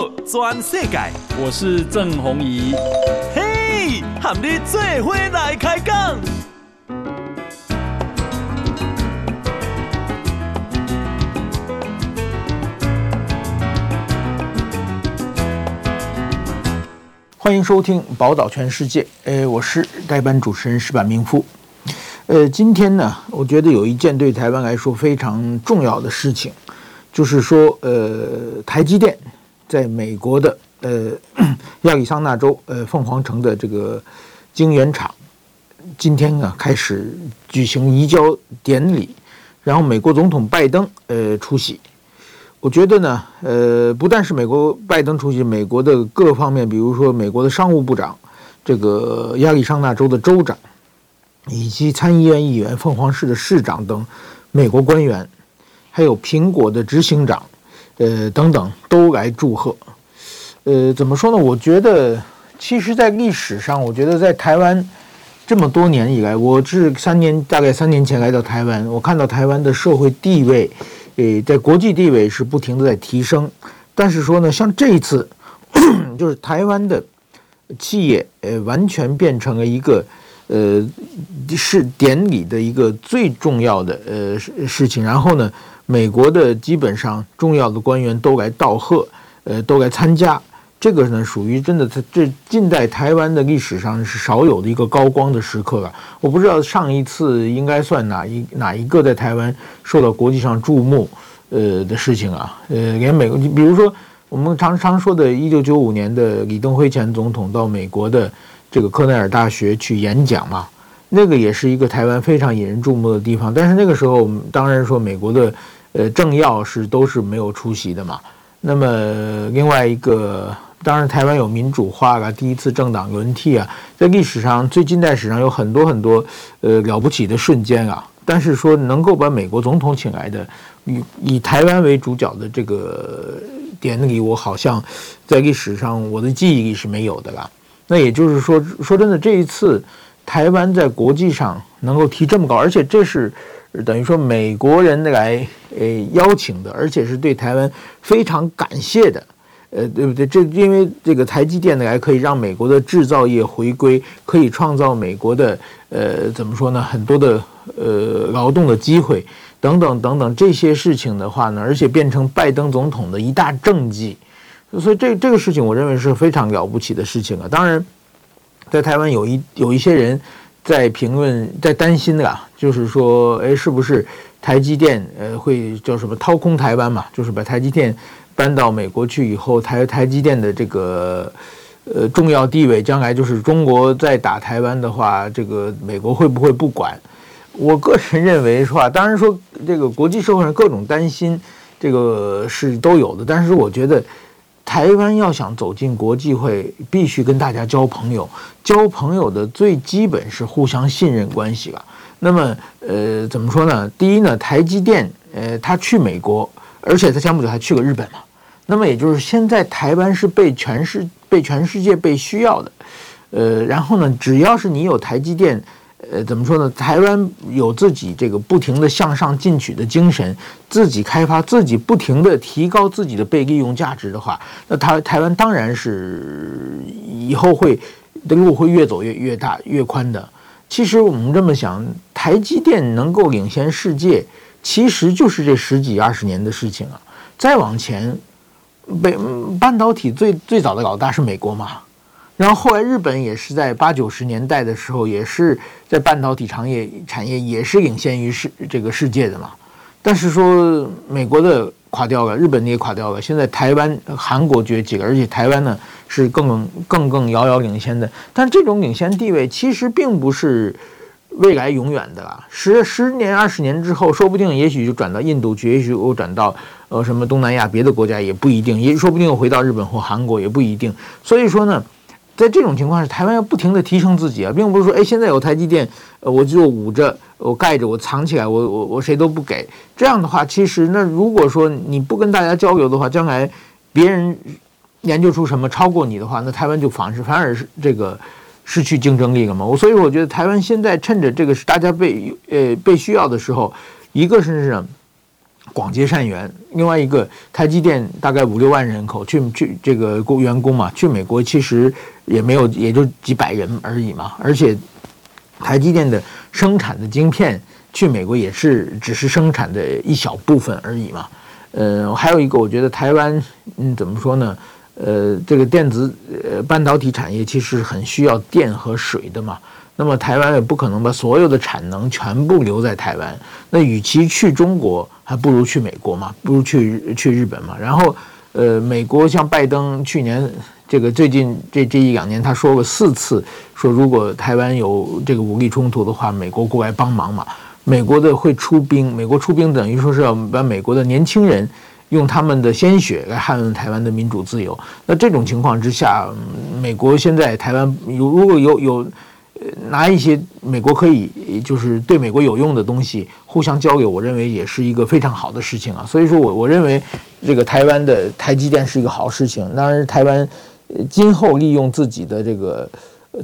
好，全世界，我是郑宏仪。嘿，和你做伙来开讲。欢迎收听《宝岛全世界》。呃，我是代班主持人石板明夫。呃，今天呢，我觉得有一件对台湾来说非常重要的事情。就是说，呃，台积电在美国的呃亚利桑那州呃凤凰城的这个晶圆厂，今天呢开始举行移交典礼，然后美国总统拜登呃出席。我觉得呢，呃，不但是美国拜登出席，美国的各方面，比如说美国的商务部长，这个亚利桑那州的州长，以及参议院议员、凤凰市的市长等美国官员。还有苹果的执行长，呃，等等都来祝贺。呃，怎么说呢？我觉得，其实，在历史上，我觉得在台湾这么多年以来，我是三年，大概三年前来到台湾，我看到台湾的社会地位，呃，在国际地位是不停的在提升。但是说呢，像这一次，就是台湾的企业，呃，完全变成了一个。呃，是典礼的一个最重要的呃事事情。然后呢，美国的基本上重要的官员都来道贺，呃，都来参加。这个呢，属于真的，这近代台湾的历史上是少有的一个高光的时刻了。我不知道上一次应该算哪一哪一个在台湾受到国际上注目呃的事情啊？呃，连美国，比如说我们常常说的一九九五年的李登辉前总统到美国的。这个克奈尔大学去演讲嘛，那个也是一个台湾非常引人注目的地方。但是那个时候，当然说美国的呃政要是都是没有出席的嘛。那么另外一个，当然台湾有民主化啊，第一次政党轮替啊，在历史上最近代史上有很多很多呃了不起的瞬间啊。但是说能够把美国总统请来的，以以台湾为主角的这个典礼，我好像在历史上我的记忆里是没有的啦。那也就是说，说真的，这一次台湾在国际上能够提这么高，而且这是等于说美国人来呃邀请的，而且是对台湾非常感谢的，呃，对不对？这因为这个台积电呢，还可以让美国的制造业回归，可以创造美国的呃怎么说呢？很多的呃劳动的机会等等等等这些事情的话呢，而且变成拜登总统的一大政绩。所以这这个事情，我认为是非常了不起的事情啊。当然，在台湾有一有一些人在评论，在担心的，就是说，哎，是不是台积电呃会叫什么掏空台湾嘛？就是把台积电搬到美国去以后，台台积电的这个呃重要地位，将来就是中国在打台湾的话，这个美国会不会不管？我个人认为是吧？当然说这个国际社会上各种担心，这个是都有的，但是我觉得。台湾要想走进国际会，必须跟大家交朋友。交朋友的最基本是互相信任关系吧。那么，呃，怎么说呢？第一呢，台积电，呃，他去美国，而且他前不久还去过日本嘛。那么，也就是现在台湾是被全世被全世界被需要的。呃，然后呢，只要是你有台积电。呃，怎么说呢？台湾有自己这个不停的向上进取的精神，自己开发，自己不停的提高自己的被利用价值的话，那台台湾当然是以后会的路会越走越越大越宽的。其实我们这么想，台积电能够领先世界，其实就是这十几二十年的事情啊。再往前，被半导体最最早的老大是美国嘛。然后后来日本也是在八九十年代的时候，也是在半导体产业产业也是领先于世这个世界的嘛。但是说美国的垮掉了，日本的也垮掉了，现在台湾、韩国崛起了，而且台湾呢是更更更遥遥领先的。但这种领先地位其实并不是未来永远的啦，十十年、二十年之后，说不定也许就转到印度去，也许又转到呃什么东南亚别的国家也不一定，也说不定又回到日本或韩国也不一定。所以说呢。在这种情况下，台湾要不停地提升自己啊，并不是说，哎，现在有台积电，我就捂着，我盖着，我藏起来，我我我谁都不给。这样的话，其实那如果说你不跟大家交流的话，将来别人研究出什么超过你的话，那台湾就反是反而是这个失去竞争力了嘛。我所以我觉得台湾现在趁着这个是大家被呃被需要的时候，一个是什么？广结善缘。另外一个，台积电大概五六万人口去去这个工员工嘛，去美国其实也没有，也就几百人而已嘛。而且台积电的生产的晶片去美国也是只是生产的一小部分而已嘛。呃，还有一个，我觉得台湾嗯怎么说呢？呃，这个电子呃半导体产业其实很需要电和水的嘛。那么台湾也不可能把所有的产能全部留在台湾。那与其去中国，还不如去美国嘛，不如去去日本嘛。然后，呃，美国像拜登去年这个最近这这一两年，他说过四次，说如果台湾有这个武力冲突的话，美国过来帮忙嘛。美国的会出兵，美国出兵等于说是要把美国的年轻人用他们的鲜血来捍卫台湾的民主自由。那这种情况之下，美国现在台湾有如果有有。拿一些美国可以就是对美国有用的东西互相交流，我认为也是一个非常好的事情啊。所以说我我认为这个台湾的台积电是一个好事情。当然，台湾今后利用自己的这个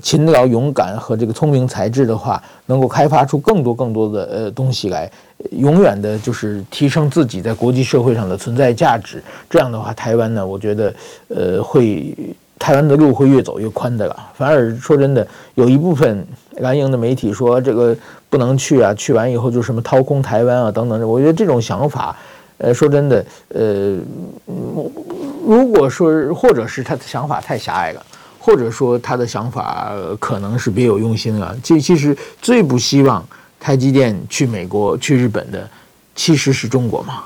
勤劳、勇敢和这个聪明才智的话，能够开发出更多更多的呃东西来，永远的就是提升自己在国际社会上的存在价值。这样的话，台湾呢，我觉得呃会。台湾的路会越走越宽的了。反而说真的，有一部分蓝营的媒体说这个不能去啊，去完以后就什么掏空台湾啊等等。我觉得这种想法，呃，说真的，呃，如果说或者是他的想法太狭隘了，或者说他的想法可能是别有用心了。其其实最不希望台积电去美国、去日本的，其实是中国嘛。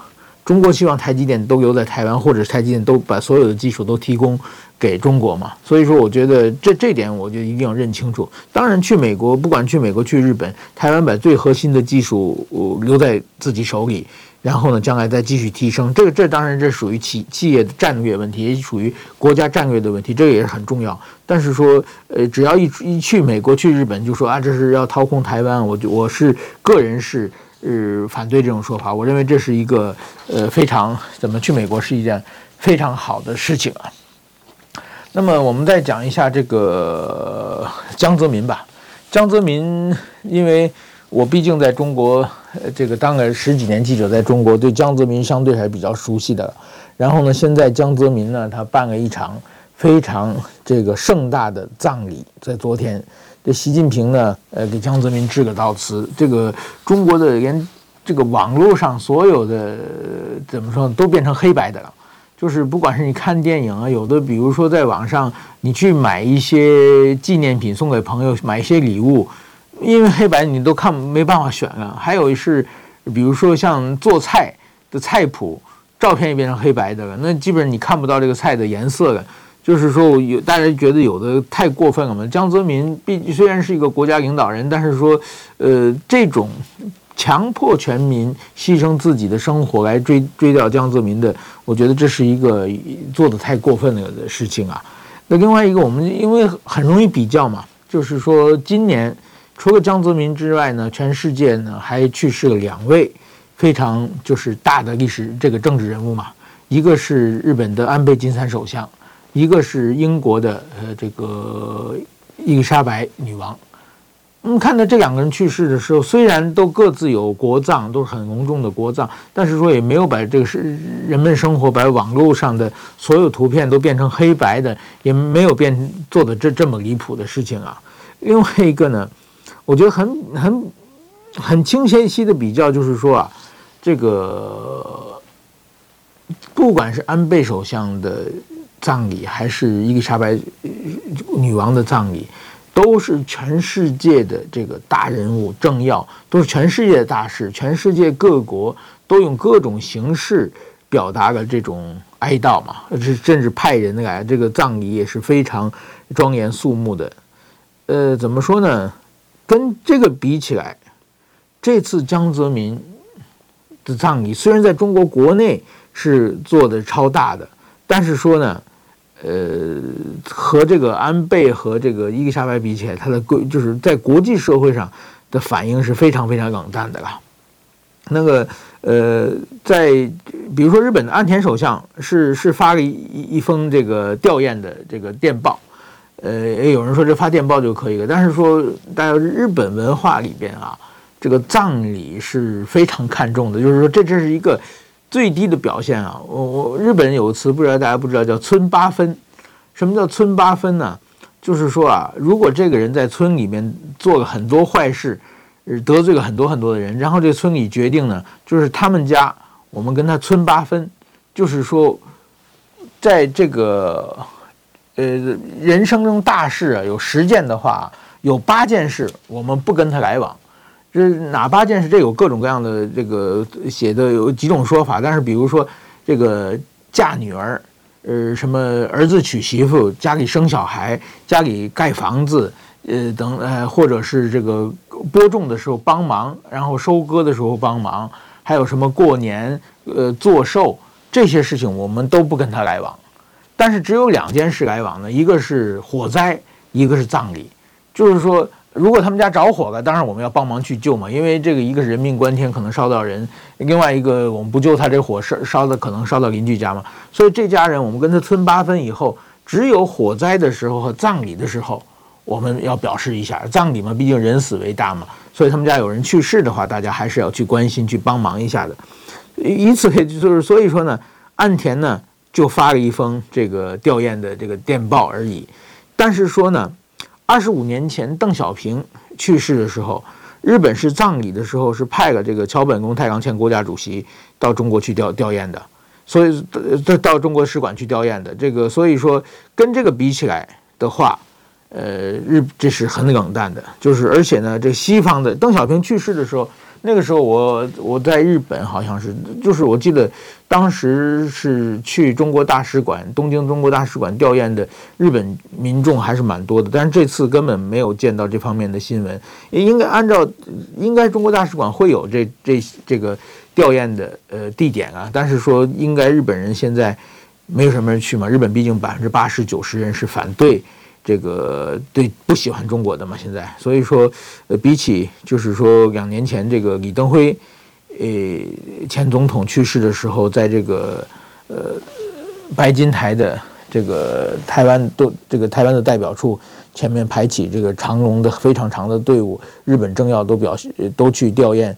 中国希望台积电都留在台湾，或者台积电都把所有的技术都提供给中国嘛。所以说，我觉得这这点我就一定要认清楚。当然，去美国，不管去美国去日本，台湾把最核心的技术留在自己手里，然后呢，将来再继续提升。这个这当然这属于企企业的战略问题，也属于国家战略的问题，这个也是很重要。但是说，呃，只要一一去美国去日本，就说啊，这是要掏空台湾，我就我是个人是。呃，反对这种说法，我认为这是一个呃非常怎么去美国是一件非常好的事情啊。那么我们再讲一下这个江泽民吧。江泽民，因为我毕竟在中国，呃，这个当了十几年记者，在中国对江泽民相对还是比较熟悉的。然后呢，现在江泽民呢，他办了一场非常这个盛大的葬礼，在昨天。这习近平呢，呃，给江泽民致个悼词。这个中国的连这个网络上所有的怎么说，都变成黑白的了。就是不管是你看电影啊，有的比如说在网上你去买一些纪念品送给朋友，买一些礼物，因为黑白你都看没办法选了。还有是比如说像做菜的菜谱，照片也变成黑白的了，那基本上你看不到这个菜的颜色了。就是说，有大家觉得有的太过分了嘛？江泽民毕虽然是一个国家领导人，但是说，呃，这种强迫全民牺牲自己的生活来追追悼江泽民的，我觉得这是一个做得太过分了的事情啊。那另外一个，我们因为很容易比较嘛，就是说，今年除了江泽民之外呢，全世界呢还去世了两位非常就是大的历史这个政治人物嘛，一个是日本的安倍晋三首相。一个是英国的呃这个伊丽莎白女王，嗯，看到这两个人去世的时候，虽然都各自有国葬，都是很隆重的国葬，但是说也没有把这个是人们生活把网络上的所有图片都变成黑白的，也没有变做的这这么离谱的事情啊。另外一个呢，我觉得很很很清晰的比较就是说啊，这个不管是安倍首相的。葬礼还是伊丽莎白女王的葬礼，都是全世界的这个大人物政要，都是全世界的大事，全世界各国都用各种形式表达了这种哀悼嘛，甚至派人来，这个葬礼也是非常庄严肃穆的。呃，怎么说呢？跟这个比起来，这次江泽民的葬礼虽然在中国国内是做的超大的，但是说呢。呃，和这个安倍和这个伊丽莎白比起来，他的国就是在国际社会上的反应是非常非常冷淡的了。那个呃，在比如说日本的安田首相是是发了一一封这个吊唁的这个电报，呃，也有人说这发电报就可以了，但是说大家日本文化里边啊，这个葬礼是非常看重的，就是说这这是一个最低的表现啊，我我日本人有个词不知道大家不知道叫村八分，什么叫村八分呢？就是说啊，如果这个人在村里面做了很多坏事，得罪了很多很多的人，然后这村里决定呢，就是他们家我们跟他村八分，就是说，在这个呃人生中大事啊有十件的话，有八件事我们不跟他来往。这哪八件事？这有各种各样的这个写的有几种说法，但是比如说这个嫁女儿。呃，什么儿子娶媳妇，家里生小孩，家里盖房子，呃，等呃，或者是这个播种的时候帮忙，然后收割的时候帮忙，还有什么过年，呃，做寿这些事情，我们都不跟他来往。但是只有两件事来往呢，一个是火灾，一个是葬礼，就是说。如果他们家着火了，当然我们要帮忙去救嘛，因为这个一个是人命关天，可能烧到人；另外一个我们不救他，这火烧烧的可能烧到邻居家嘛。所以这家人我们跟他村八分以后，只有火灾的时候和葬礼的时候，我们要表示一下。葬礼嘛，毕竟人死为大嘛，所以他们家有人去世的话，大家还是要去关心、去帮忙一下的。以此可以就是所以说呢，岸田呢就发了一封这个吊唁的这个电报而已，但是说呢。二十五年前，邓小平去世的时候，日本是葬礼的时候是派了这个桥本宫太郎前国家主席到中国去吊吊唁的，所以到到中国使馆去吊唁的。这个所以说跟这个比起来的话，呃，日这是很冷淡的，就是而且呢，这西方的邓小平去世的时候。那个时候我我在日本好像是，就是我记得当时是去中国大使馆，东京中国大使馆吊唁的日本民众还是蛮多的，但是这次根本没有见到这方面的新闻。应该按照应该中国大使馆会有这这这个吊唁的呃地点啊，但是说应该日本人现在没有什么人去嘛，日本毕竟百分之八十九十人是反对。这个对不喜欢中国的嘛，现在所以说，呃，比起就是说两年前这个李登辉，呃，前总统去世的时候，在这个呃白金台的这个台湾都这个台湾的代表处前面排起这个长龙的非常长的队伍，日本政要都表示都去吊唁，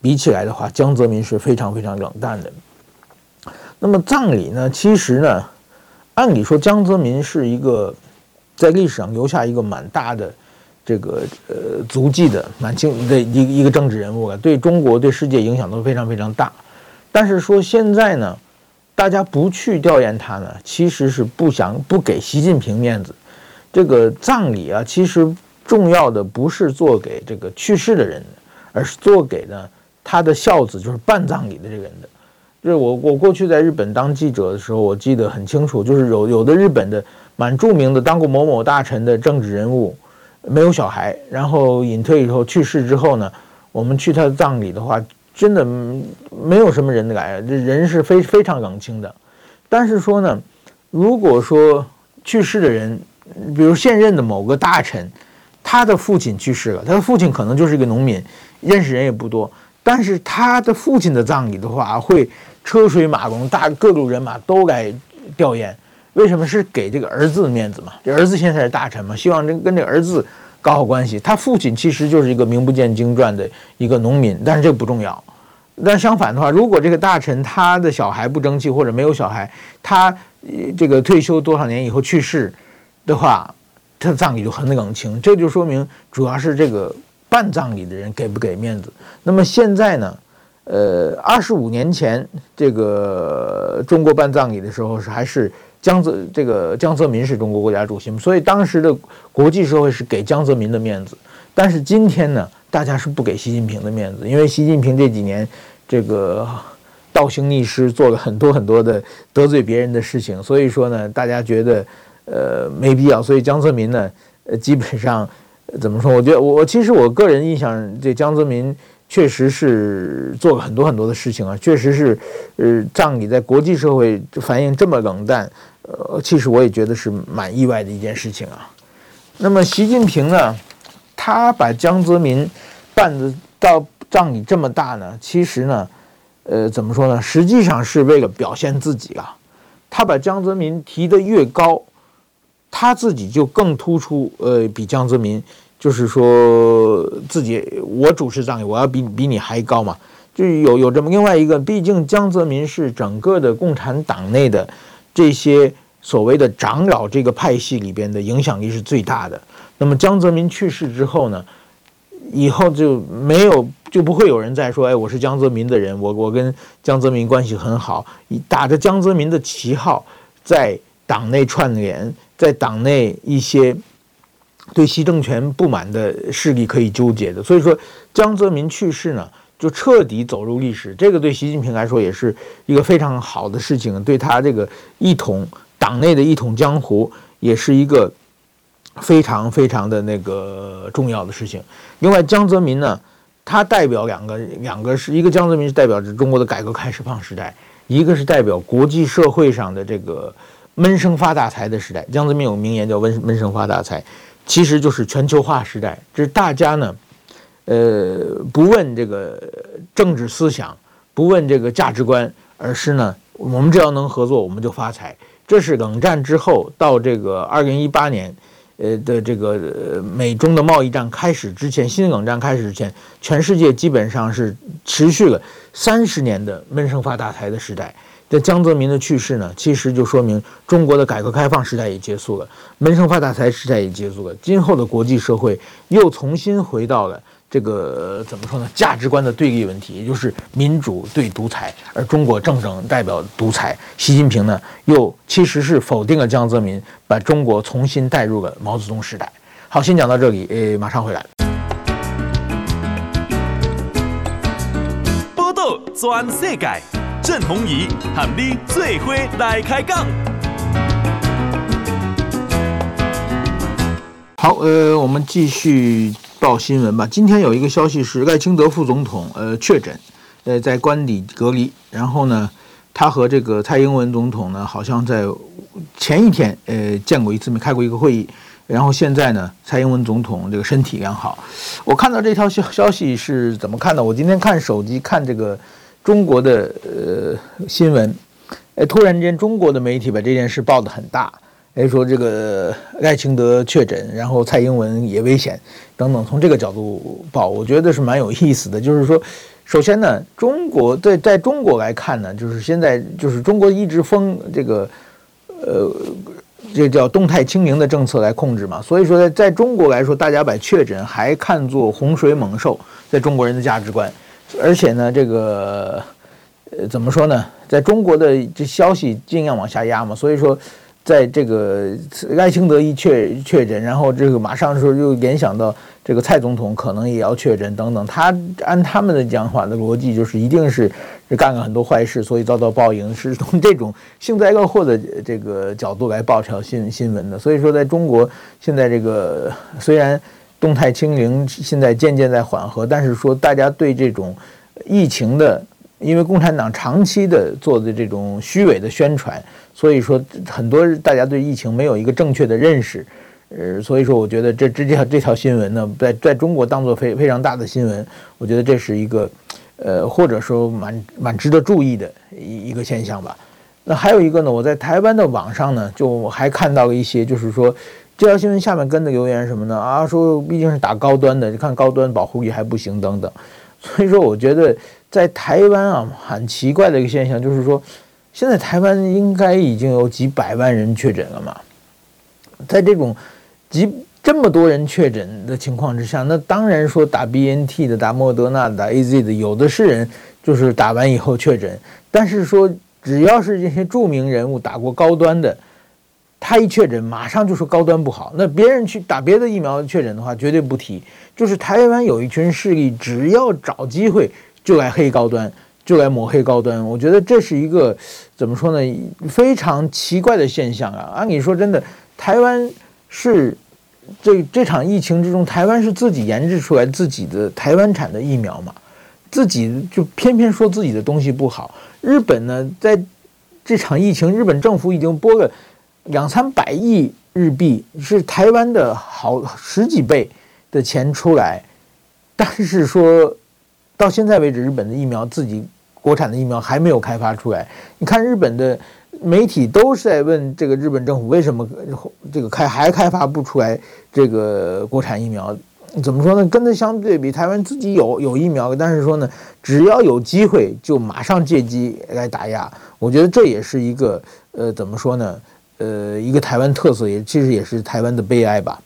比起来的话，江泽民是非常非常冷淡的。那么葬礼呢，其实呢，按理说江泽民是一个。在历史上留下一个蛮大的这个呃足迹的蛮清的一一个政治人物了，对中国对世界影响都非常非常大。但是说现在呢，大家不去吊唁他呢，其实是不想不给习近平面子。这个葬礼啊，其实重要的不是做给这个去世的人，而是做给呢他的孝子，就是办葬礼的这个人的。就是我我过去在日本当记者的时候，我记得很清楚，就是有有的日本的。蛮著名的，当过某某大臣的政治人物，没有小孩，然后隐退以后去世之后呢，我们去他的葬礼的话，真的没有什么人来，这人是非非常冷清的。但是说呢，如果说去世的人，比如现任的某个大臣，他的父亲去世了，他的父亲可能就是一个农民，认识人也不多，但是他的父亲的葬礼的话，会车水马龙，大各路人马都来吊唁。为什么是给这个儿子面子嘛？这儿子现在是大臣嘛，希望这跟这儿子搞好关系。他父亲其实就是一个名不见经传的一个农民，但是这个不重要。但相反的话，如果这个大臣他的小孩不争气或者没有小孩，他这个退休多少年以后去世的话，他的葬礼就很冷清。这就说明主要是这个办葬礼的人给不给面子。那么现在呢？呃，二十五年前这个中国办葬礼的时候是还是。江泽这个江泽民是中国国家主席，所以当时的国际社会是给江泽民的面子。但是今天呢，大家是不给习近平的面子，因为习近平这几年这个倒行逆施，做了很多很多的得罪别人的事情，所以说呢，大家觉得呃没必要。所以江泽民呢，呃基本上怎么说？我觉得我其实我个人印象，这江泽民。确实是做了很多很多的事情啊，确实是，呃，仗你在国际社会反应这么冷淡，呃，其实我也觉得是蛮意外的一件事情啊。那么习近平呢，他把江泽民办的到葬礼这么大呢，其实呢，呃，怎么说呢？实际上是为了表现自己啊。他把江泽民提得越高，他自己就更突出，呃，比江泽民。就是说自己我主持葬礼，我要比比你还高嘛。就有有这么另外一个，毕竟江泽民是整个的共产党内的这些所谓的长老这个派系里边的影响力是最大的。那么江泽民去世之后呢，以后就没有就不会有人再说，哎，我是江泽民的人，我我跟江泽民关系很好，打着江泽民的旗号在党内串联，在党内一些对习政权不满的势力可以纠结的。所以说，江泽民去世呢，就彻底走入历史。这个对习近平来说也是一个非常好的事情，对他这个一统党内的一统江湖也是一个非常非常的那个重要的事情。另外，江泽民呢，他代表两个，两个是一个江泽民是代表着中国的改革开放时代，一个是代表国际社会上的这个闷声发大财的时代。江泽民有名言叫“闷闷声发大财”，其实就是全球化时代，这是大家呢。呃，不问这个政治思想，不问这个价值观，而是呢，我们只要能合作，我们就发财。这是冷战之后到这个二零一八年，呃的这个美中的贸易战开始之前，新冷战开始之前，全世界基本上是持续了三十年的闷声发大财的时代。这江泽民的去世呢，其实就说明中国的改革开放时代也结束了，闷声发大财时代也结束了，今后的国际社会又重新回到了。这个怎么说呢？价值观的对立问题，也就是民主对独裁，而中国正正代表独裁。习近平呢，又其实是否定了江泽民，把中国重新带入了毛泽东时代。好，先讲到这里，诶，马上回来。报道全世界，郑鸿仪和你最伙来开讲。好，呃，我们继续。报新闻吧。今天有一个消息是赖清德副总统呃确诊，呃在官邸隔离。然后呢，他和这个蔡英文总统呢，好像在前一天呃见过一次，没开过一个会议。然后现在呢，蔡英文总统这个身体良好。我看到这条消消息是怎么看的？我今天看手机看这个中国的呃新闻，哎，突然间中国的媒体把这件事报得很大。哎，说这个赖清德确诊，然后蔡英文也危险，等等，从这个角度报，我觉得是蛮有意思的。就是说，首先呢，中国在在中国来看呢，就是现在就是中国一直封这个，呃，这叫动态清零的政策来控制嘛。所以说，在在中国来说，大家把确诊还看作洪水猛兽，在中国人的价值观。而且呢，这个呃，怎么说呢，在中国的这消息尽量往下压嘛，所以说。在这个赖清德一确确诊，然后这个马上说又联想到这个蔡总统可能也要确诊等等，他按他们的讲法的逻辑就是一定是干了很多坏事，所以遭到报应，是从这种幸灾乐祸的这个角度来报这条新新闻的。所以说，在中国现在这个虽然动态清零现在渐渐在缓和，但是说大家对这种疫情的。因为共产党长期的做的这种虚伪的宣传，所以说很多大家对疫情没有一个正确的认识，呃，所以说我觉得这这条这条新闻呢，在在中国当做非非常大的新闻，我觉得这是一个，呃，或者说蛮蛮值得注意的一一个现象吧。那还有一个呢，我在台湾的网上呢，就还看到了一些，就是说这条新闻下面跟的留言什么呢？啊，说毕竟是打高端的，你看高端保护力还不行等等，所以说我觉得。在台湾啊，很奇怪的一个现象就是说，现在台湾应该已经有几百万人确诊了嘛。在这种几这么多人确诊的情况之下，那当然说打 BNT 的、打莫德纳的、打 AZ 的，有的是人就是打完以后确诊。但是说，只要是这些著名人物打过高端的，他一确诊，马上就说高端不好。那别人去打别的疫苗确诊的话，绝对不提。就是台湾有一群势力，只要找机会。就来黑高端，就来抹黑高端。我觉得这是一个怎么说呢？非常奇怪的现象啊！按理说，真的，台湾是这这场疫情之中，台湾是自己研制出来自己的台湾产的疫苗嘛，自己就偏偏说自己的东西不好。日本呢，在这场疫情，日本政府已经拨了两三百亿日币，是台湾的好十几倍的钱出来，但是说。到现在为止，日本的疫苗自己国产的疫苗还没有开发出来。你看日本的媒体都是在问这个日本政府为什么这个开还开发不出来这个国产疫苗？怎么说呢？跟它相对比，台湾自己有有疫苗，但是说呢，只要有机会就马上借机来打压。我觉得这也是一个呃，怎么说呢？呃，一个台湾特色，也其实也是台湾的悲哀吧。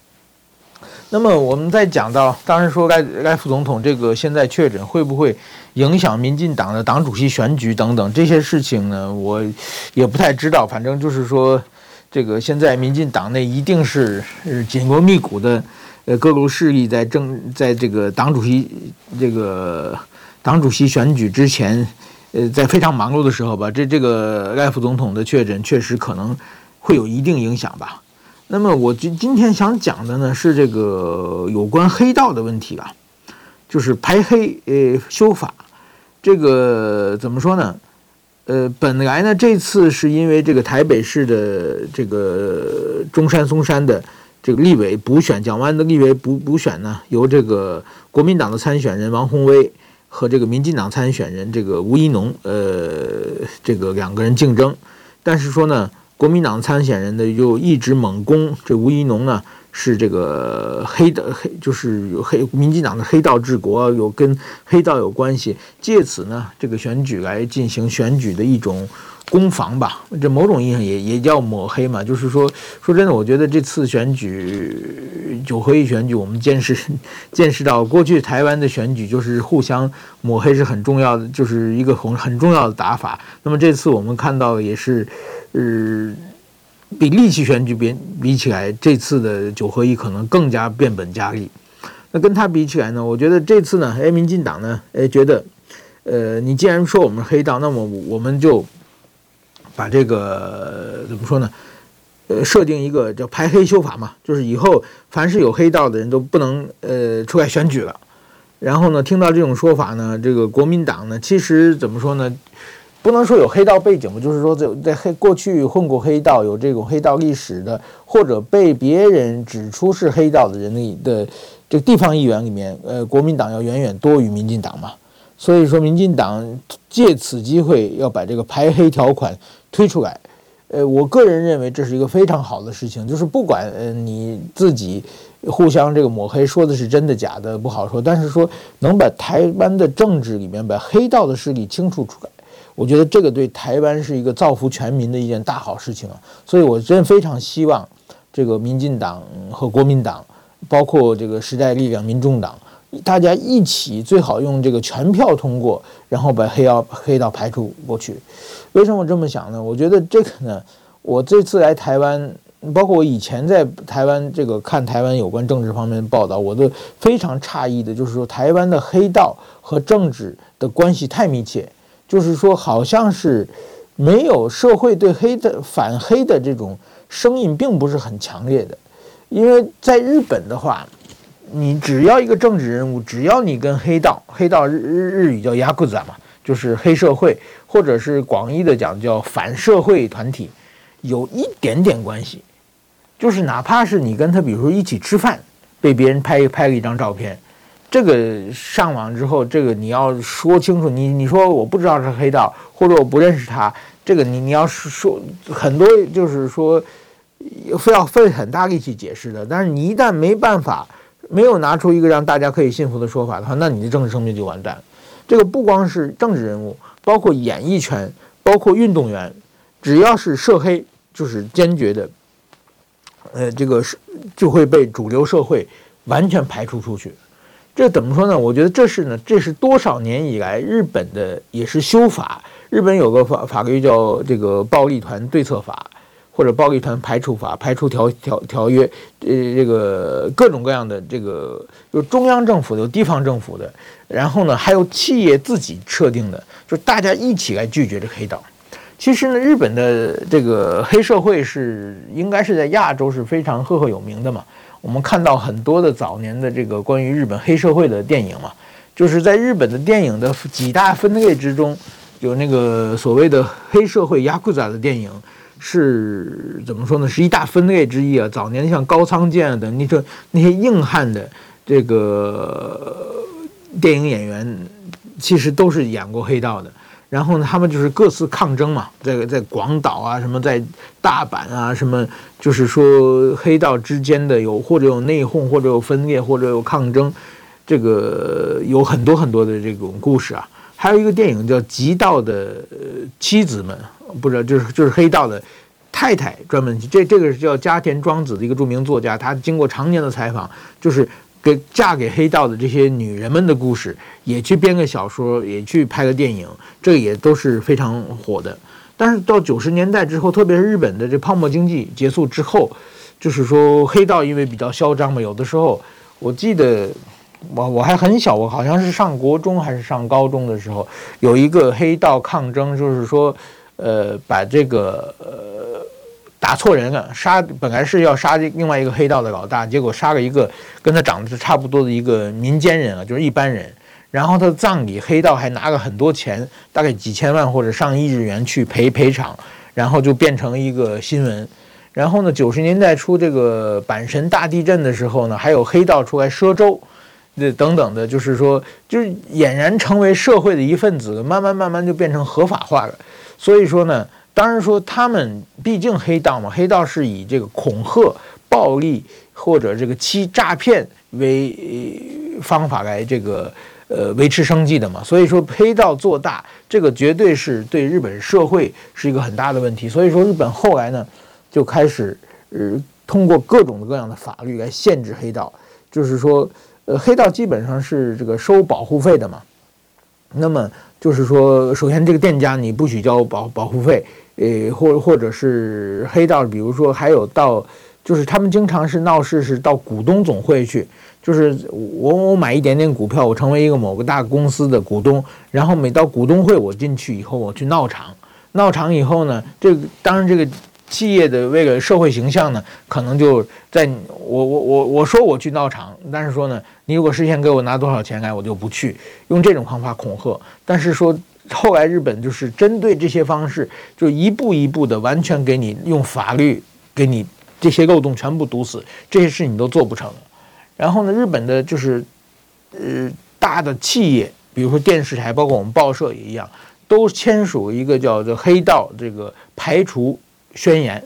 那么我们再讲到，当时说赖赖副总统这个现在确诊会不会影响民进党的党主席选举等等这些事情呢？我也不太知道。反正就是说，这个现在民进党内一定是紧锣密鼓的，呃，各路势力在政，在这个党主席这个党主席选举之前，呃，在非常忙碌的时候吧，这这个赖副总统的确诊确实可能会有一定影响吧。那么我今今天想讲的呢是这个有关黑道的问题吧，就是排黑呃修法，这个怎么说呢？呃，本来呢这次是因为这个台北市的这个中山松山的这个立委补选，蒋万的立委补补选呢，由这个国民党的参选人王鸿薇和这个民进党参选人这个吴怡农呃这个两个人竞争，但是说呢。国民党参选人呢，又一直猛攻这吴一农呢，是这个黑的黑，就是有黑民进党的黑道治国，有跟黑道有关系，借此呢，这个选举来进行选举的一种攻防吧。这某种意义上也也叫抹黑嘛。就是说，说真的，我觉得这次选举九合一选举，我们见识 见识到，过去台湾的选举就是互相抹黑是很重要的，就是一个很很重要的打法。那么这次我们看到也是。呃，比历期选举比比起来，这次的九合一可能更加变本加厉。那跟他比起来呢，我觉得这次呢，哎，民进党呢，哎，觉得，呃，你既然说我们黑道，那么我们就把这个怎么说呢？呃，设定一个叫排黑修法嘛，就是以后凡是有黑道的人都不能呃出来选举了。然后呢，听到这种说法呢，这个国民党呢，其实怎么说呢？不能说有黑道背景吧，就是说在在黑过去混过黑道，有这种黑道历史的，或者被别人指出是黑道的人里的这地方议员里面，呃，国民党要远远多于民进党嘛。所以说，民进党借此机会要把这个排黑条款推出来。呃，我个人认为这是一个非常好的事情，就是不管呃你自己互相这个抹黑说的是真的假的不好说，但是说能把台湾的政治里面把黑道的势力清除出来。我觉得这个对台湾是一个造福全民的一件大好事情啊，所以我真非常希望这个民进党和国民党，包括这个时代力量、民众党，大家一起最好用这个全票通过，然后把黑道黑道排除过去。为什么我这么想呢？我觉得这个呢，我这次来台湾，包括我以前在台湾这个看台湾有关政治方面的报道，我都非常诧异的，就是说台湾的黑道和政治的关系太密切。就是说，好像是没有社会对黑的反黑的这种声音，并不是很强烈的。因为在日本的话，你只要一个政治人物，只要你跟黑道，黑道日日日语叫ヤクザ嘛， 就是黑社会，或者是广义的讲叫反社会团体，有一点点关系，就是哪怕是你跟他，比如说一起吃饭，被别人拍拍了一张照片。这个上网之后，这个你要说清楚，你你说我不知道是黑道，或者我不认识他，这个你你要说很多，就是说非要费很大力气解释的。但是你一旦没办法，没有拿出一个让大家可以信服的说法的话，那你的政治生命就完蛋。这个不光是政治人物，包括演艺圈，包括运动员，只要是涉黑，就是坚决的，呃，这个是就会被主流社会完全排除出去。这怎么说呢？我觉得这是呢，这是多少年以来日本的也是修法。日本有个法法律叫这个暴力团对策法，或者暴力团排除法、排除条条条约，呃，这个各种各样的这个有中央政府的，有地方政府的，然后呢还有企业自己设定的，就大家一起来拒绝这个黑道。其实呢，日本的这个黑社会是应该是在亚洲是非常赫赫有名的嘛。我们看到很多的早年的这个关于日本黑社会的电影嘛，就是在日本的电影的几大分类之中，有那个所谓的黑社会ヤクザ的电影， 是怎么说呢？是一大分类之一啊。早年像高仓健等那些那些硬汉的这个电影演员，其实都是演过黑道的。然后呢，他们就是各自抗争嘛，在在广岛啊，什么在大阪啊，什么就是说黑道之间的有或者有内讧，或者有分裂，或者有抗争，这个有很多很多的这种故事啊。还有一个电影叫《极道的妻子们》，不知道就是就是黑道的太太专门这这个是叫加田庄子的一个著名作家，他经过常年的采访，就是。给嫁给黑道的这些女人们的故事，也去编个小说，也去拍个电影，这也都是非常火的。但是到九十年代之后，特别是日本的这泡沫经济结束之后，就是说黑道因为比较嚣张嘛，有的时候我记得我我还很小，我好像是上国中还是上高中的时候，有一个黑道抗争，就是说呃把这个呃。打错人了，杀本来是要杀另外一个黑道的老大，结果杀了一个跟他长得是差不多的一个民间人啊，就是一般人。然后他的葬礼，黑道还拿了很多钱，大概几千万或者上亿日元去赔赔偿，然后就变成一个新闻。然后呢，九十年代初这个阪神大地震的时候呢，还有黑道出来赊粥，这等等的，就是说，就是俨然成为社会的一份子，慢慢慢慢就变成合法化了。所以说呢。当然说，他们毕竟黑道嘛，黑道是以这个恐吓、暴力或者这个欺诈骗为方法来这个呃维持生计的嘛。所以说，黑道做大，这个绝对是对日本社会是一个很大的问题。所以说，日本后来呢，就开始呃通过各种各样的法律来限制黑道，就是说，呃，黑道基本上是这个收保护费的嘛。那么就是说，首先这个店家你不许交保保护费。诶，或或者是黑道，比如说还有到，就是他们经常是闹事，是到股东总会去，就是我我买一点点股票，我成为一个某个大公司的股东，然后每到股东会我进去以后，我去闹场，闹场以后呢，这个当然这个企业的为了社会形象呢，可能就在我我我我说我去闹场，但是说呢，你如果事先给我拿多少钱来，我就不去，用这种方法恐吓，但是说。后来日本就是针对这些方式，就一步一步的完全给你用法律给你这些漏洞全部堵死，这些事你都做不成。然后呢，日本的就是呃大的企业，比如说电视台，包括我们报社也一样，都签署一个叫做“黑道”这个排除宣言，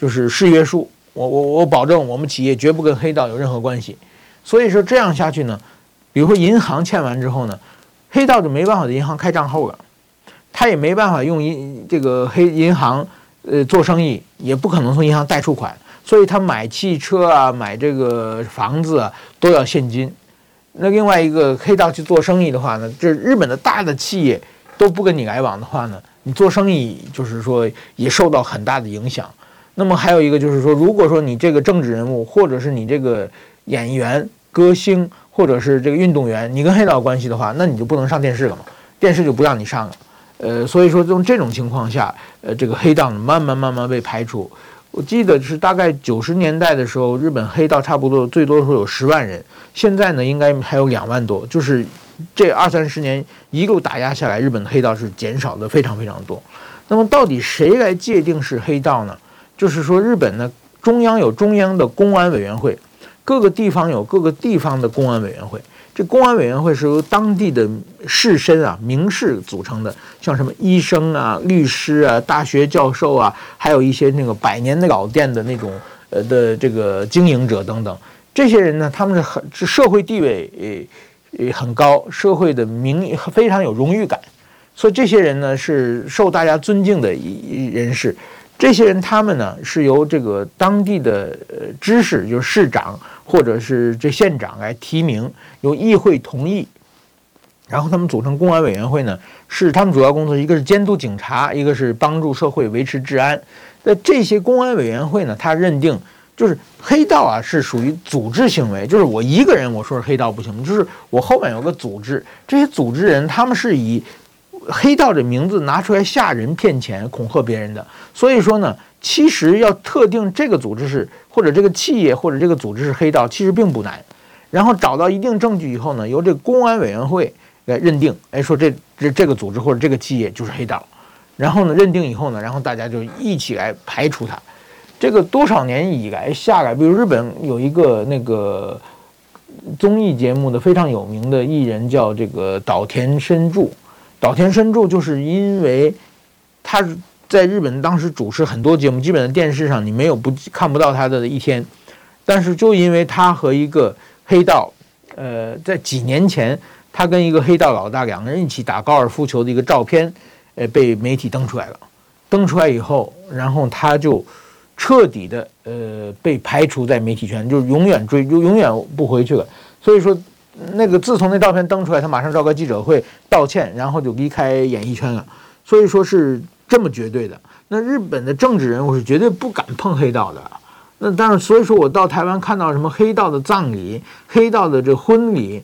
就是誓约书。我我我保证，我们企业绝不跟黑道有任何关系。所以说这样下去呢，比如说银行签完之后呢。黑道就没办法在银行开账户了，他也没办法用银这个黑银行呃做生意，也不可能从银行贷出款，所以他买汽车啊，买这个房子啊都要现金。那另外一个黑道去做生意的话呢，这日本的大的企业都不跟你来往的话呢，你做生意就是说也受到很大的影响。那么还有一个就是说，如果说你这个政治人物或者是你这个演员歌星。或者是这个运动员，你跟黑道有关系的话，那你就不能上电视了嘛，电视就不让你上了。呃，所以说从这种情况下，呃，这个黑道慢慢慢慢被排除。我记得是大概九十年代的时候，日本黑道差不多最多的时候有十万人，现在呢应该还有两万多，就是这二三十年一路打压下来，日本的黑道是减少的非常非常多。那么到底谁来界定是黑道呢？就是说日本呢，中央有中央的公安委员会。各个地方有各个地方的公安委员会，这公安委员会是由当地的士绅啊、名士组成的，像什么医生啊、律师啊、大学教授啊，还有一些那个百年的老店的那种呃的这个经营者等等。这些人呢，他们是很社会地位也很高，社会的名非常有荣誉感，所以这些人呢是受大家尊敬的一人士。这些人他们呢是由这个当地的呃知识，就是市长或者是这县长来提名，由议会同意，然后他们组成公安委员会呢，是他们主要工作，一个是监督警察，一个是帮助社会维持治安。那这些公安委员会呢，他认定就是黑道啊是属于组织行为，就是我一个人我说是黑道不行，就是我后面有个组织，这些组织人他们是以。黑道的名字拿出来吓人、骗钱、恐吓别人的，所以说呢，其实要特定这个组织是或者这个企业或者这个组织是黑道，其实并不难。然后找到一定证据以后呢，由这个公安委员会来认定，哎，说这这这个组织或者这个企业就是黑道。然后呢，认定以后呢，然后大家就一起来排除它。这个多少年以来下来，比如日本有一个那个综艺节目的非常有名的艺人叫这个岛田伸助。岛田伸助就是因为他在日本当时主持很多节目，基本的电视上你没有不看不到他的一天。但是就因为他和一个黑道，呃，在几年前他跟一个黑道老大两个人一起打高尔夫球的一个照片，呃，被媒体登出来了。登出来以后，然后他就彻底的呃被排除在媒体圈，就永远追就永远不回去了。所以说。那个自从那照片登出来，他马上召开记者会道歉，然后就离开演艺圈了。所以说是这么绝对的。那日本的政治人物是绝对不敢碰黑道的。那当然，所以说我到台湾看到什么黑道的葬礼、黑道的这婚礼，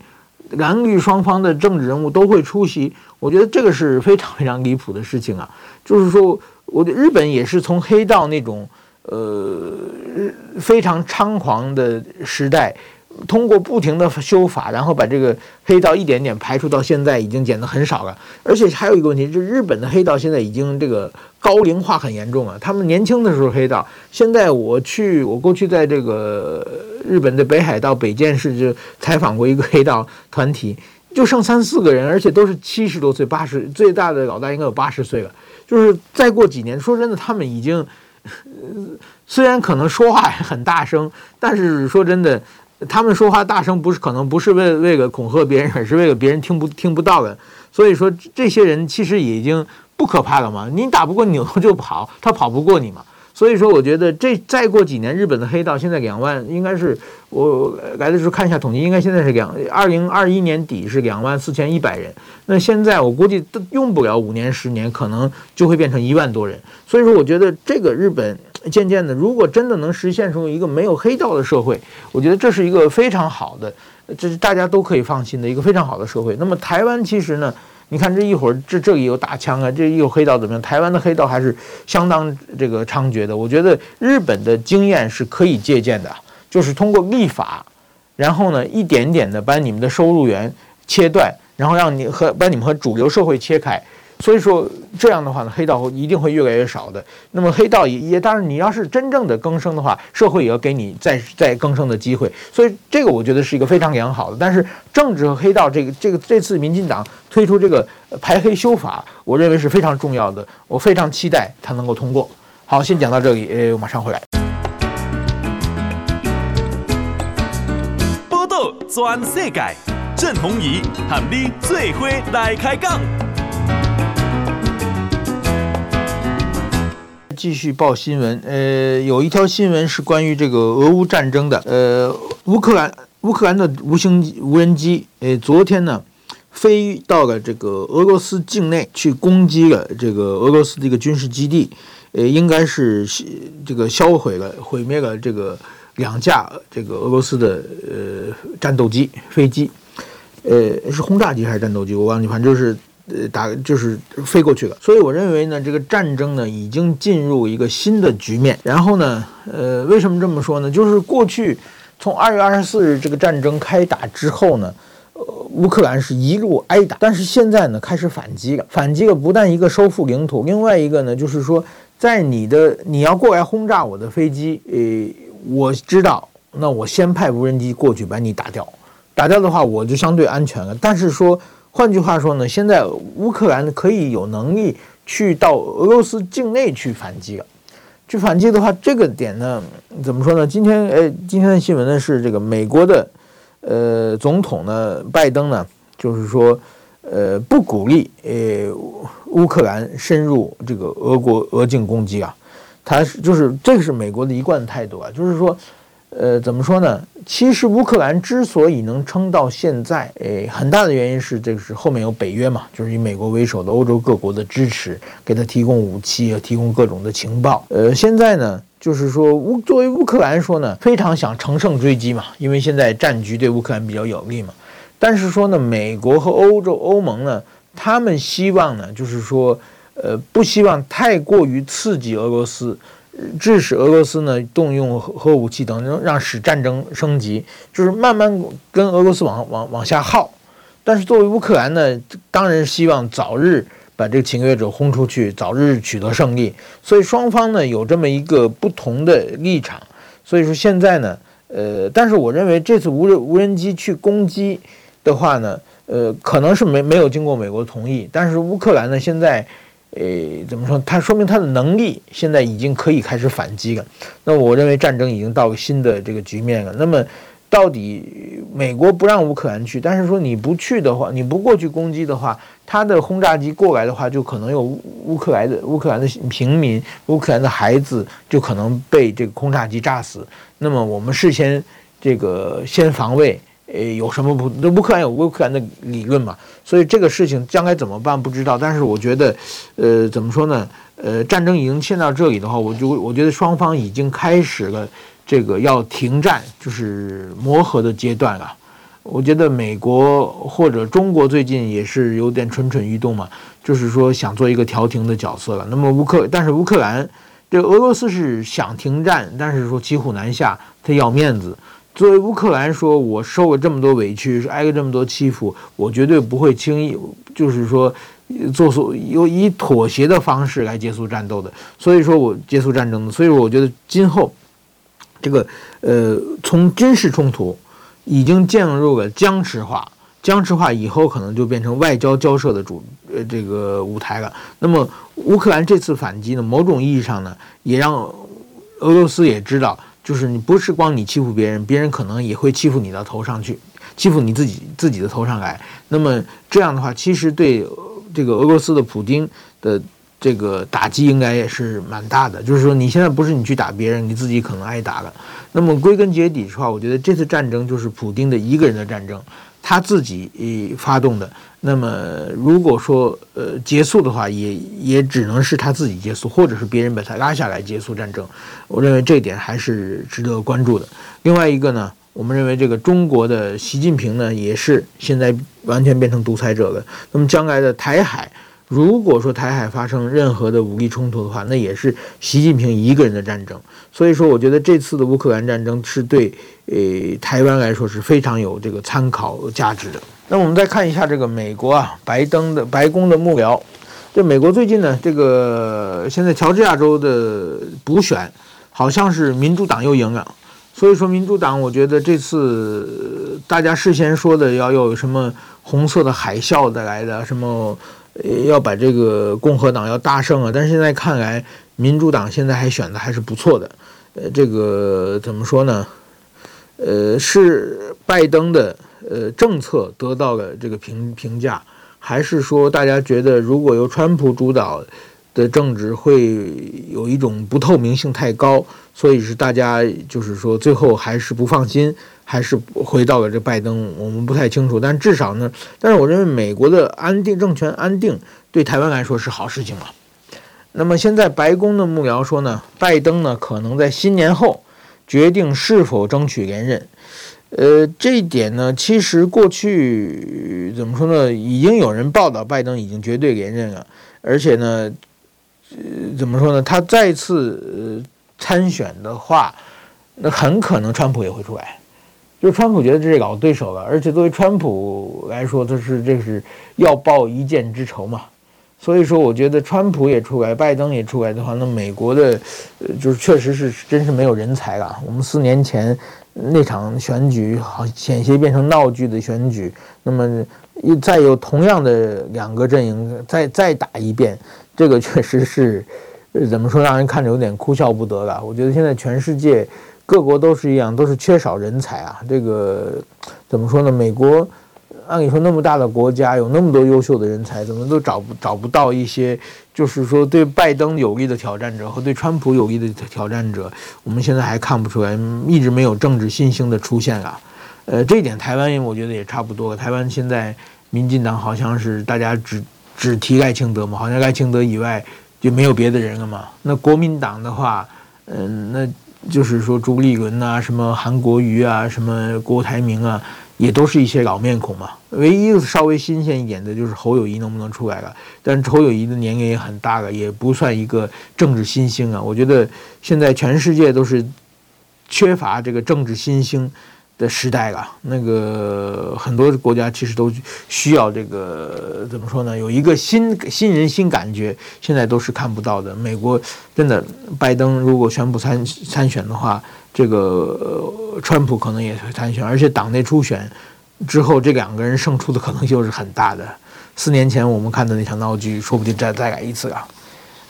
蓝绿双方的政治人物都会出席。我觉得这个是非常非常离谱的事情啊。就是说，我觉得日本也是从黑道那种呃非常猖狂的时代。通过不停的修法，然后把这个黑道一点点排除，到现在已经减得很少了。而且还有一个问题，就是日本的黑道现在已经这个高龄化很严重了。他们年轻的时候黑道，现在我去，我过去在这个日本的北海道北见市就采访过一个黑道团体，就剩三四个人，而且都是七十多岁、八十，最大的老大应该有八十岁了。就是再过几年，说真的，他们已经虽然可能说话很大声，但是说真的。他们说话大声，不是可能不是为为了恐吓别人，而 是为了别人听不听不到的。所以说，这些人其实已经不可怕了嘛。你打不过扭头就跑，他跑不过你嘛。所以说，我觉得这再过几年，日本的黑道现在两万，应该是我来的时候看一下统计，应该现在是两二零二一年底是两万四千一百人。那现在我估计都用不了五年十年，可能就会变成一万多人。所以说，我觉得这个日本。渐渐的，如果真的能实现出一个没有黑道的社会，我觉得这是一个非常好的，这是大家都可以放心的一个非常好的社会。那么台湾其实呢，你看这一会儿这这里有打枪啊，这有黑道怎么样？台湾的黑道还是相当这个猖獗的。我觉得日本的经验是可以借鉴的，就是通过立法，然后呢一点点的把你们的收入源切断，然后让你和把你们和主流社会切开。所以说这样的话呢，黑道一定会越来越少的。那么黑道也也当然，你要是真正的更生的话，社会也要给你再再更生的机会。所以这个我觉得是一个非常良好的。但是政治和黑道这个这个这次民进党推出这个排黑修法，我认为是非常重要的。我非常期待它能够通过。好，先讲到这里，呃，我马上回来。报道全世界，郑弘仪和你最伙来开讲。继续报新闻，呃，有一条新闻是关于这个俄乌战争的，呃，乌克兰乌克兰的无星无人机，呃，昨天呢飞到了这个俄罗斯境内去攻击了这个俄罗斯的一个军事基地，呃，应该是这个销毁了毁灭了这个两架这个俄罗斯的呃战斗机飞机，呃，是轰炸机还是战斗机？我忘记，反正就是。呃，打就是飞过去了，所以我认为呢，这个战争呢已经进入一个新的局面。然后呢，呃，为什么这么说呢？就是过去从二月二十四日这个战争开打之后呢，呃，乌克兰是一路挨打，但是现在呢开始反击了。反击了不但一个收复领土，另外一个呢就是说，在你的你要过来轰炸我的飞机，呃，我知道，那我先派无人机过去把你打掉，打掉的话我就相对安全了。但是说。换句话说呢，现在乌克兰可以有能力去到俄罗斯境内去反击了。去反击的话，这个点呢，怎么说呢？今天，哎，今天的新闻呢是这个美国的，呃，总统呢，拜登呢，就是说，呃，不鼓励呃乌克兰深入这个俄国俄境攻击啊。他是就是这个是美国的一贯态度啊，就是说。呃，怎么说呢？其实乌克兰之所以能撑到现在，诶，很大的原因是这个是后面有北约嘛，就是以美国为首的欧洲各国的支持，给他提供武器啊，提供各种的情报。呃，现在呢，就是说乌作为乌克兰说呢，非常想乘胜追击嘛，因为现在战局对乌克兰比较有利嘛。但是说呢，美国和欧洲欧盟呢，他们希望呢，就是说，呃，不希望太过于刺激俄罗斯。致使俄罗斯呢动用核武器等，让使战争升级，就是慢慢跟俄罗斯往往往下耗。但是作为乌克兰呢，当然希望早日把这个侵略者轰出去，早日取得胜利。所以双方呢有这么一个不同的立场。所以说现在呢，呃，但是我认为这次无人无人机去攻击的话呢。呃，可能是没没有经过美国同意，但是乌克兰呢，现在，呃，怎么说？他说明他的能力现在已经可以开始反击了。那我认为战争已经到了新的这个局面了。那么，到底美国不让乌克兰去，但是说你不去的话，你不过去攻击的话，它的轰炸机过来的话，就可能有乌克兰的乌克兰的平民、乌克兰的孩子就可能被这个轰炸机炸死。那么我们事先这个先防卫。诶，有什么不？那乌克兰有乌克兰的理论嘛？所以这个事情将该怎么办不知道。但是我觉得，呃，怎么说呢？呃，战争已经陷到这里的话，我就我觉得双方已经开始了这个要停战，就是磨合的阶段了。我觉得美国或者中国最近也是有点蠢蠢欲动嘛，就是说想做一个调停的角色了。那么乌克，但是乌克兰这俄罗斯是想停战，但是说骑虎难下，他要面子。作为乌克兰说，我受了这么多委屈，挨了这么多欺负，我绝对不会轻易，就是说，做所有以妥协的方式来结束战斗的。所以说我结束战争的。所以我觉得今后，这个呃，从军事冲突已经进入了僵持化，僵持化以后可能就变成外交交涉的主呃这个舞台了。那么乌克兰这次反击呢，某种意义上呢，也让俄罗斯也知道。就是你不是光你欺负别人，别人可能也会欺负你到头上去，欺负你自己自己的头上来。那么这样的话，其实对这个俄罗斯的普京的这个打击应该也是蛮大的。就是说，你现在不是你去打别人，你自己可能挨打了。那么归根结底的话，我觉得这次战争就是普京的一个人的战争。他自己发动的，那么如果说呃结束的话，也也只能是他自己结束，或者是别人把他拉下来结束战争。我认为这一点还是值得关注的。另外一个呢，我们认为这个中国的习近平呢，也是现在完全变成独裁者了。那么将来的台海。如果说台海发生任何的武力冲突的话，那也是习近平一个人的战争。所以说，我觉得这次的乌克兰战争是对呃台湾来说是非常有这个参考价值的。那我们再看一下这个美国啊，拜登的白宫的幕僚，这美国最近呢，这个现在乔治亚州的补选好像是民主党又赢了。所以说，民主党我觉得这次大家事先说的要有什么红色的海啸的来的什么。要把这个共和党要大胜啊！但是现在看来，民主党现在还选的还是不错的。呃，这个怎么说呢？呃，是拜登的呃政策得到了这个评评价，还是说大家觉得如果由川普主导的政治会有一种不透明性太高，所以是大家就是说最后还是不放心。还是回到了这拜登，我们不太清楚。但至少呢，但是我认为美国的安定政权安定对台湾来说是好事情嘛。那么现在白宫的幕僚说呢，拜登呢可能在新年后决定是否争取连任。呃，这一点呢，其实过去怎么说呢，已经有人报道拜登已经绝对连任了，而且呢，呃，怎么说呢，他再次参选的话，那很可能川普也会出来。就川普觉得这是老对手了，而且作为川普来说，他是这是要报一箭之仇嘛。所以说，我觉得川普也出来，拜登也出来的话，那美国的，就是确实是真是没有人才了。我们四年前那场选举，好险些变成闹剧的选举，那么又再有同样的两个阵营再再打一遍，这个确实是，怎么说，让人看着有点哭笑不得了。我觉得现在全世界。各国都是一样，都是缺少人才啊。这个怎么说呢？美国按理说那么大的国家，有那么多优秀的人才，怎么都找不找不到一些，就是说对拜登有利的挑战者和对川普有利的挑战者，我们现在还看不出来，一直没有政治新星的出现啊。呃，这一点台湾我觉得也差不多。台湾现在民进党好像是大家只只提赖清德嘛，好像赖清德以外就没有别的人了嘛。那国民党的话，嗯、那。就是说朱立伦啊，什么韩国瑜啊，什么郭台铭啊，也都是一些老面孔嘛。唯一稍微新鲜一点的就是侯友谊能不能出来了？但侯友谊的年龄也很大了，也不算一个政治新星啊。我觉得现在全世界都是缺乏这个政治新星的时代了，那个很多国家其实都需要这个怎么说呢？有一个新新人新感觉，现在都是看不到的。美国真的，拜登如果宣布参参选的话，这个川普可能也会参选，而且党内初选，之后这两个人胜出的可能性是很大的。四年前我们看的那场闹剧，说不定再再来一次啊。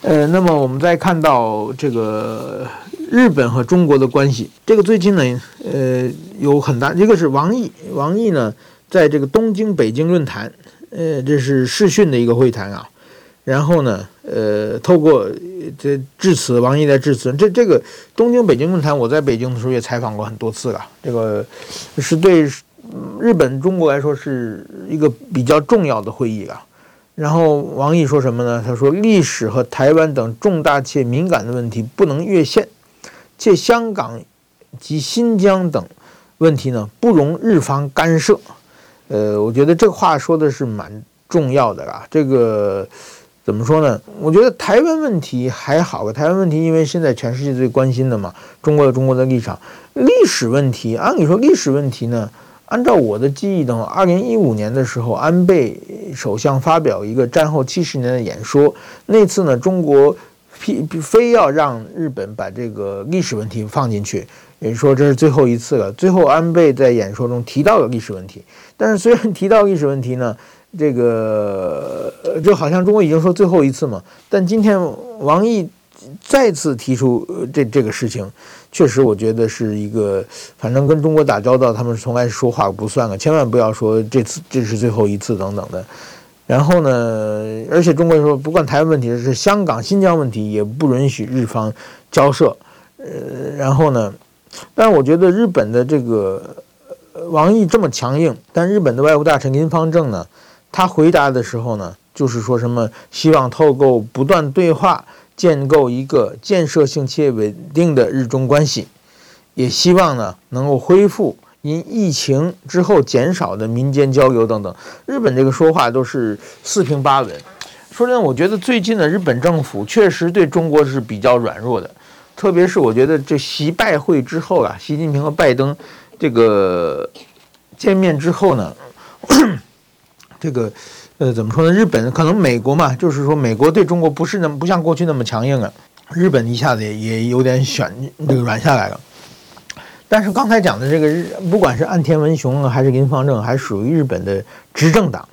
呃，那么我们再看到这个日本和中国的关系，这个最近呢，呃，有很大一个是王毅，王毅呢在这个东京北京论坛，呃，这是视讯的一个会谈啊。然后呢，呃，透过这致辞，王毅在致辞。这这个东京北京论坛，我在北京的时候也采访过很多次了。这个是对日本中国来说是一个比较重要的会议啊。然后王毅说什么呢？他说：“历史和台湾等重大且敏感的问题不能越线，且香港及新疆等问题呢不容日方干涉。”呃，我觉得这话说的是蛮重要的啊。这个怎么说呢？我觉得台湾问题还好吧。台湾问题因为现在全世界最关心的嘛，中国有中国的立场。历史问题，按理说历史问题呢？按照我的记忆的话，二零一五年的时候，安倍首相发表一个战后七十年的演说。那次呢，中国非非要让日本把这个历史问题放进去，也就说这是最后一次了。最后，安倍在演说中提到了历史问题，但是虽然提到历史问题呢，这个就好像中国已经说最后一次嘛。但今天王毅再次提出这这个事情。确实，我觉得是一个，反正跟中国打交道，他们从来说话不算了，千万不要说这次这是最后一次等等的。然后呢，而且中国说，不管台湾问题是香港、新疆问题，也不允许日方交涉。呃，然后呢，但是我觉得日本的这个王毅这么强硬，但日本的外务大臣林芳正呢，他回答的时候呢，就是说什么希望透过不断对话。建构一个建设性且稳定的日中关系，也希望呢能够恢复因疫情之后减少的民间交流等等。日本这个说话都是四平八稳。说真的，我觉得最近的日本政府确实对中国是比较软弱的，特别是我觉得这习拜会之后啊，习近平和拜登这个见面之后呢，这个。呃，怎么说呢？日本可能美国嘛，就是说美国对中国不是那么不像过去那么强硬了。日本一下子也也有点选这个软下来了。但是刚才讲的这个日，不管是岸田文雄还是林芳正，还属于日本的执政党。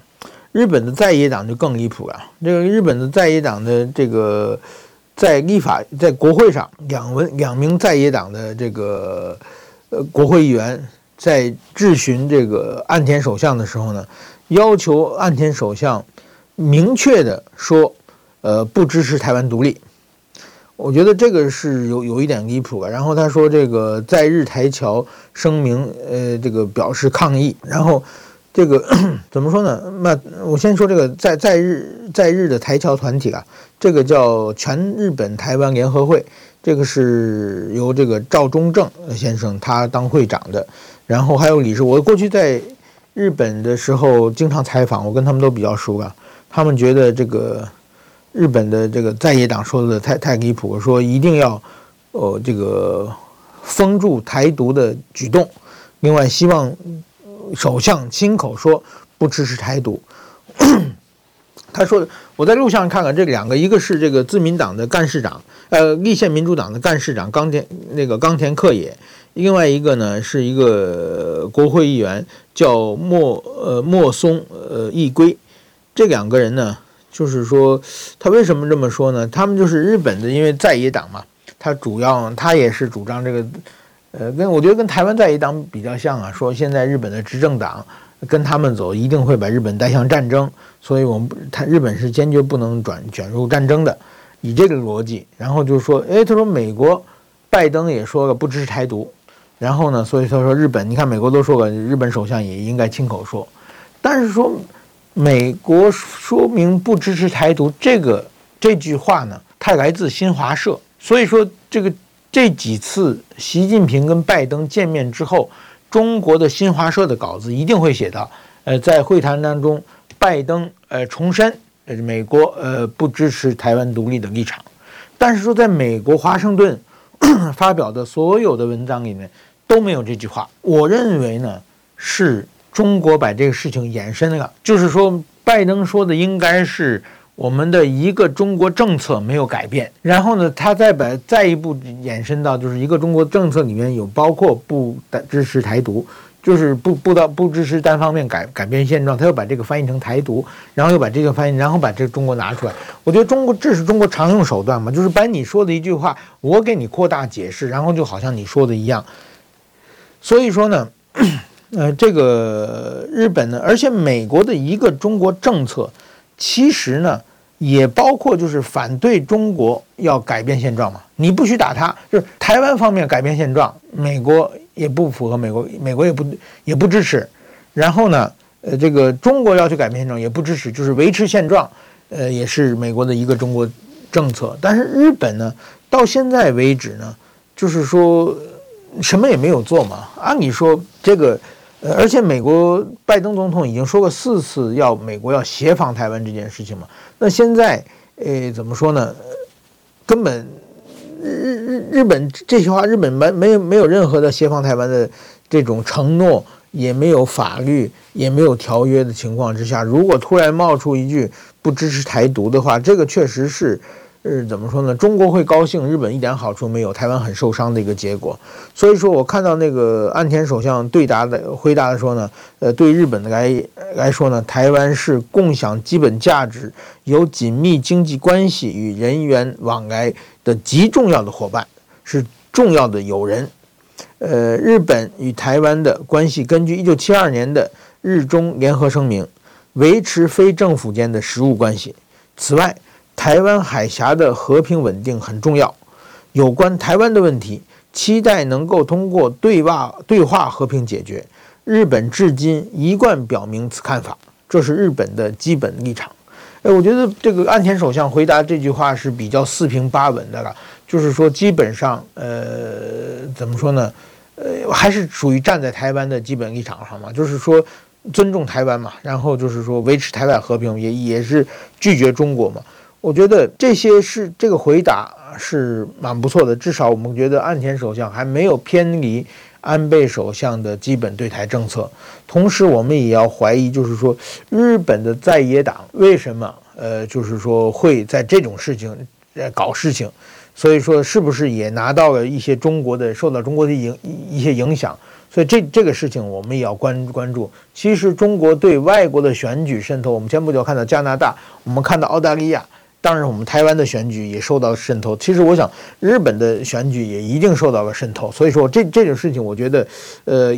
日本的在野党就更离谱了。这个日本的在野党的这个在立法在国会上，两文两名在野党的这个呃国会议员在质询这个岸田首相的时候呢，要求岸田首相明确的说，呃，不支持台湾独立。我觉得这个是有有一点离谱的。然后他说，这个在日台侨声明，呃，这个表示抗议。然后这个 怎么说呢？那我先说这个在在日在日的台侨团体啊，这个叫全日本台湾联合会，这个是由这个赵忠正先生他当会长的。然后还有理事，我过去在。日本的时候经常采访，我跟他们都比较熟啊。他们觉得这个日本的这个在野党说的太太离谱，说一定要呃这个封住台独的举动。另外，希望首相亲口说不支持台独。他说，我在录像上看看这两个，一个是这个自民党的干事长，呃，立宪民主党的干事长冈田那个冈田克也。另外一个呢，是一个国会议员叫莫呃莫松呃义归，这两个人呢，就是说他为什么这么说呢？他们就是日本的，因为在野党嘛，他主要他也是主张这个，呃，跟我觉得跟台湾在野党比较像啊，说现在日本的执政党跟他们走，一定会把日本带向战争，所以我们他日本是坚决不能转卷入战争的，以这个逻辑，然后就说，哎，他说美国拜登也说了不支持台独。然后呢，所以他说日本，你看美国都说了，日本首相也应该亲口说。但是说美国说明不支持台独这个这句话呢，它来自新华社。所以说这个这几次习近平跟拜登见面之后，中国的新华社的稿子一定会写到，呃，在会谈当中，拜登呃重申呃美国呃不支持台湾独立的立场。但是说在美国华盛顿 发表的所有的文章里面。都没有这句话，我认为呢，是中国把这个事情延伸了，就是说，拜登说的应该是我们的一个中国政策没有改变，然后呢，他再把再一步延伸到就是一个中国政策里面有包括不支持台独，就是不不不支持单方面改改变现状，他又把这个翻译成台独，然后又把这个翻译，然后把这个中国拿出来。我觉得中国这是中国常用手段嘛，就是把你说的一句话，我给你扩大解释，然后就好像你说的一样。所以说呢，呃，这个日本呢，而且美国的一个中国政策，其实呢。也包括就是反对中国要改变现状嘛，你不许打他，就是台湾方面改变现状，美国也不符合美国，美国也不也不支持。然后呢，呃，这个中国要去改变现状也不支持，就是维持现状，呃，也是美国的一个中国政策。但是日本呢，到现在为止呢，就是说什么也没有做嘛。按理说这个。呃，而且美国拜登总统已经说过四次要美国要协防台湾这件事情嘛。那现在，呃，怎么说呢？根本日日日本这句话，日本没没有没有任何的协防台湾的这种承诺，也没有法律，也没有条约的情况之下，如果突然冒出一句不支持台独的话，这个确实是。是怎么说呢？中国会高兴，日本一点好处没有，台湾很受伤的一个结果。所以说我看到那个岸田首相对答的回答的说呢，呃，对日本的来来说呢，台湾是共享基本价值、有紧密经济关系与人员往来的极重要的伙伴，是重要的友人。呃，日本与台湾的关系根据一九七二年的日中联合声明，维持非政府间的实务关系。此外，台湾海峡的和平稳定很重要，有关台湾的问题，期待能够通过对话对话和平解决。日本至今一贯表明此看法，这是日本的基本立场。哎，我觉得这个岸田首相回答这句话是比较四平八稳的了，就是说基本上，呃，怎么说呢？呃，还是属于站在台湾的基本立场上嘛，就是说尊重台湾嘛，然后就是说维持台湾和平，也也是拒绝中国嘛。我觉得这些是这个回答是蛮不错的，至少我们觉得岸田首相还没有偏离安倍首相的基本对台政策。同时，我们也要怀疑，就是说日本的在野党为什么呃，就是说会在这种事情呃搞事情，所以说是不是也拿到了一些中国的受到中国的影一些影响？所以这这个事情我们也要关关注。其实中国对外国的选举渗透，我们前不久看到加拿大，我们看到澳大利亚。当然，我们台湾的选举也受到了渗透。其实，我想日本的选举也一定受到了渗透。所以说，这这种事情，我觉得，呃，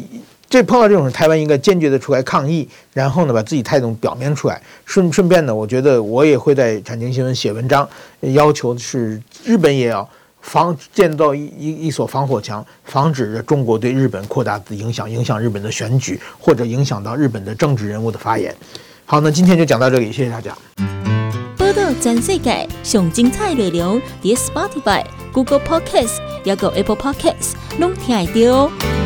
这碰到这种，台湾应该坚决的出来抗议，然后呢，把自己态度表明出来。顺顺便呢，我觉得我也会在产经新闻写文章，要求是日本也要防建造一一一所防火墙，防止着中国对日本扩大的影响，影响日本的选举，或者影响到日本的政治人物的发言。好，那今天就讲到这里，谢谢大家。报道全世界上精彩内容，伫 Spotify、Google Podcasts，还有 Apple Podcasts，拢听得到。